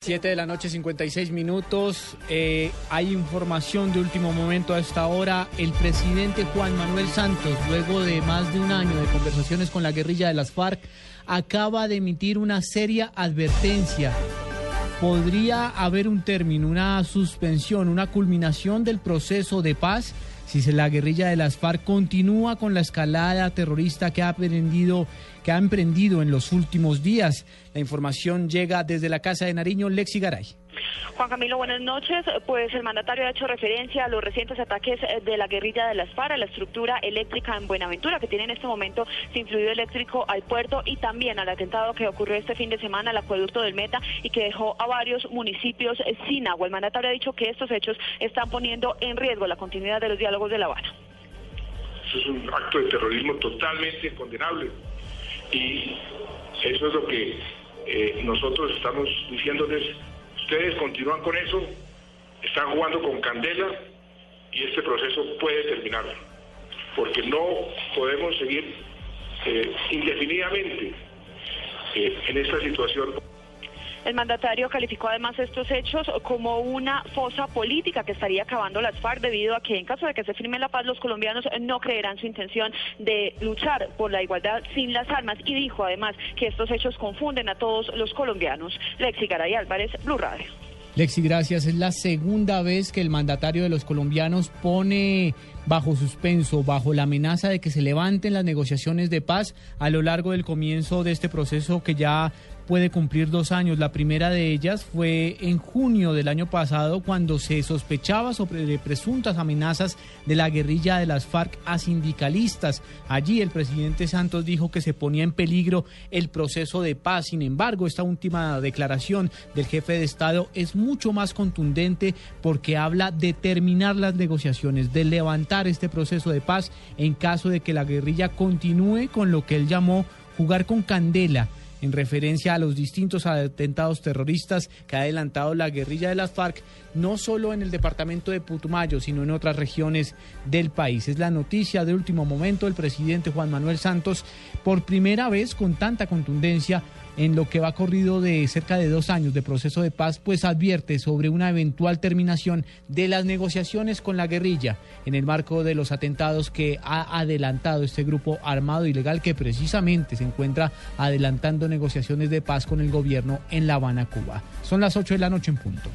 7 de la noche, 56 minutos. Eh, hay información de último momento a esta hora. El presidente Juan Manuel Santos, luego de más de un año de conversaciones con la guerrilla de las FARC, acaba de emitir una seria advertencia. Podría haber un término, una suspensión, una culminación del proceso de paz si la guerrilla de las FARC continúa con la escalada terrorista que ha que ha emprendido en los últimos días. La información llega desde la Casa de Nariño, Lexi Garay. Juan Camilo, buenas noches. Pues el mandatario ha hecho referencia a los recientes ataques de la guerrilla de las FARC, a la estructura eléctrica en Buenaventura, que tiene en este momento sin fluido eléctrico al puerto y también al atentado que ocurrió este fin de semana al acueducto del Meta y que dejó a varios municipios sin agua. El mandatario ha dicho que estos hechos están poniendo en riesgo la continuidad de los diálogos de La Habana. Es un acto de terrorismo totalmente condenable y eso es lo que eh, nosotros estamos diciéndoles ustedes continúan con eso, están jugando con candela y este proceso puede terminar, porque no podemos seguir eh, indefinidamente eh, en esta situación. El mandatario calificó además estos hechos como una fosa política que estaría acabando las FARC debido a que en caso de que se firme la paz los colombianos no creerán su intención de luchar por la igualdad sin las armas y dijo además que estos hechos confunden a todos los colombianos. Lexi Garay Álvarez, Blue Radio. Lexi, gracias. Es la segunda vez que el mandatario de los colombianos pone bajo suspenso, bajo la amenaza de que se levanten las negociaciones de paz a lo largo del comienzo de este proceso que ya puede cumplir dos años. La primera de ellas fue en junio del año pasado cuando se sospechaba sobre presuntas amenazas de la guerrilla de las FARC a sindicalistas. Allí el presidente Santos dijo que se ponía en peligro el proceso de paz. Sin embargo, esta última declaración del jefe de Estado es mucho más contundente porque habla de terminar las negociaciones, de levantar este proceso de paz en caso de que la guerrilla continúe con lo que él llamó jugar con candela en referencia a los distintos atentados terroristas que ha adelantado la guerrilla de las FARC, no solo en el departamento de Putumayo, sino en otras regiones del país. Es la noticia de último momento. El presidente Juan Manuel Santos, por primera vez con tanta contundencia, en lo que va corrido de cerca de dos años de proceso de paz, pues advierte sobre una eventual terminación de las negociaciones con la guerrilla en el marco de los atentados que ha adelantado este grupo armado ilegal que precisamente se encuentra adelantando negociaciones de paz con el gobierno en La Habana, Cuba. Son las 8 de la noche en punto.